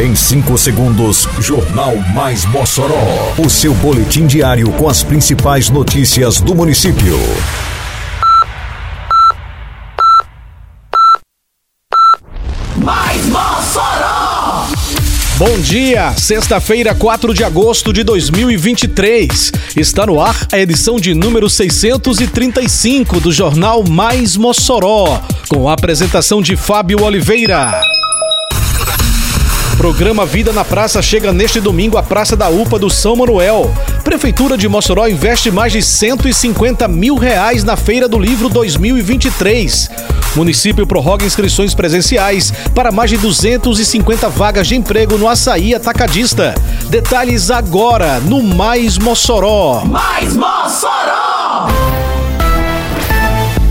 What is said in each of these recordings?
Em 5 segundos, Jornal Mais Mossoró. O seu boletim diário com as principais notícias do município. Mais Mossoró! Bom dia, sexta-feira, 4 de agosto de 2023. Está no ar a edição de número 635 do Jornal Mais Mossoró, com a apresentação de Fábio Oliveira. Programa Vida na Praça chega neste domingo à Praça da UPA do São Manuel. Prefeitura de Mossoró investe mais de 150 mil reais na Feira do Livro 2023. Município prorroga inscrições presenciais para mais de 250 vagas de emprego no Açaí Atacadista. Detalhes agora no Mais Mossoró. Mais Mossoró!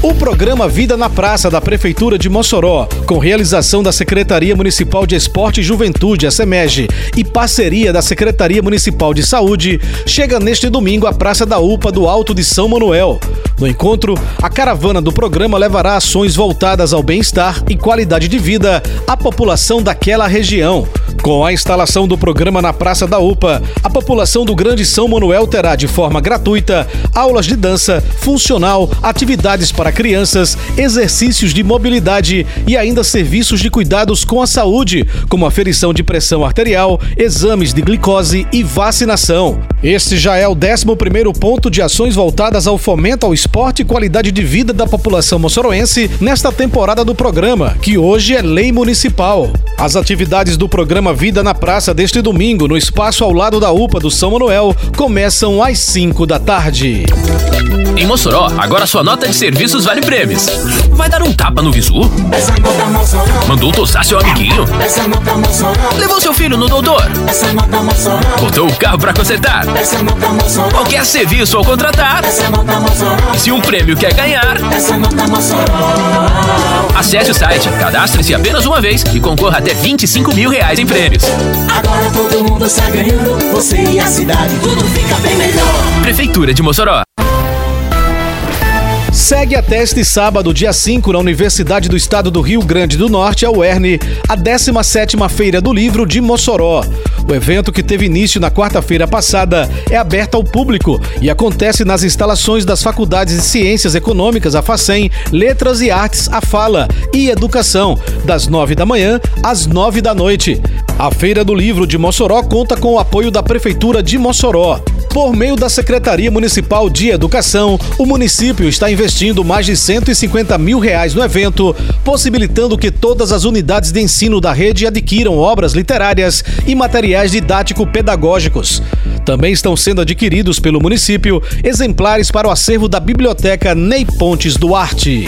O programa Vida na Praça da Prefeitura de Mossoró, com realização da Secretaria Municipal de Esporte e Juventude, a SEMEG, e parceria da Secretaria Municipal de Saúde, chega neste domingo à Praça da UPA do Alto de São Manuel. No encontro, a caravana do programa levará ações voltadas ao bem-estar e qualidade de vida à população daquela região. Com a instalação do programa na Praça da UPA, a população do Grande São Manuel terá de forma gratuita aulas de dança, funcional, atividades para crianças, exercícios de mobilidade e ainda serviços de cuidados com a saúde, como aferição de pressão arterial, exames de glicose e vacinação. Este já é o 11º ponto de ações voltadas ao fomento ao esporte e qualidade de vida da população moçoroense nesta temporada do programa, que hoje é lei municipal. As atividades do programa Vida na Praça deste domingo, no espaço ao lado da UPA do São Manuel, começam às 5 da tarde. Em Mossoró, agora sua nota de serviços vale prêmios. Vai dar um tapa no visu? Mandou tosar seu amiguinho? Levou seu filho no doutor? Botou o carro pra consertar? Qualquer serviço ao contratar? Se um prêmio quer ganhar? Acesse o site, cadastre-se apenas uma vez e concorra até 25 mil reais em prêmios. Agora todo mundo está ganhando, você e a cidade, tudo fica bem melhor. Prefeitura de Mossoró. Segue até este sábado, dia 5, na Universidade do Estado do Rio Grande do Norte, a UERN, a 17ª Feira do Livro de Mossoró. O evento, que teve início na quarta-feira passada, é aberto ao público e acontece nas instalações das Faculdades de Ciências Econômicas, a FACEM, Letras e Artes, a FALA e Educação, das 9 da manhã às 9 da noite. A Feira do Livro de Mossoró conta com o apoio da Prefeitura de Mossoró. Por meio da Secretaria Municipal de Educação, o município está investindo mais de 150 mil reais no evento, possibilitando que todas as unidades de ensino da rede adquiram obras literárias e materiais didático-pedagógicos. Também estão sendo adquiridos pelo município exemplares para o acervo da Biblioteca Ney Pontes Duarte.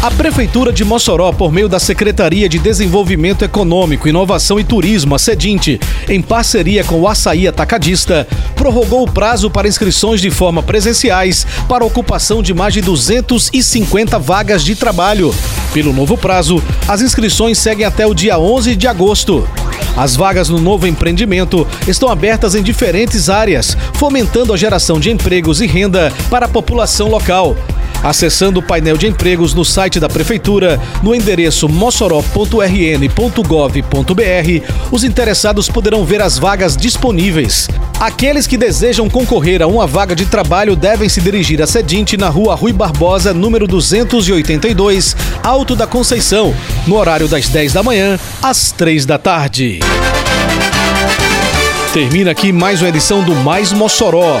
A Prefeitura de Mossoró, por meio da Secretaria de Desenvolvimento Econômico, Inovação e Turismo, a SEDINTE, em parceria com o Açaí Atacadista, prorrogou o prazo para inscrições de forma presenciais para ocupação de mais de 250 vagas de trabalho. Pelo novo prazo, as inscrições seguem até o dia 11 de agosto. As vagas no novo empreendimento estão abertas em diferentes áreas, fomentando a geração de empregos e renda para a população local. Acessando o painel de empregos no site da Prefeitura, no endereço mossoró.rn.gov.br, os interessados poderão ver as vagas disponíveis. Aqueles que desejam concorrer a uma vaga de trabalho devem se dirigir a Sedinte na rua Rui Barbosa, número 282, Alto da Conceição, no horário das 10 da manhã às 3 da tarde. Termina aqui mais uma edição do Mais Mossoró,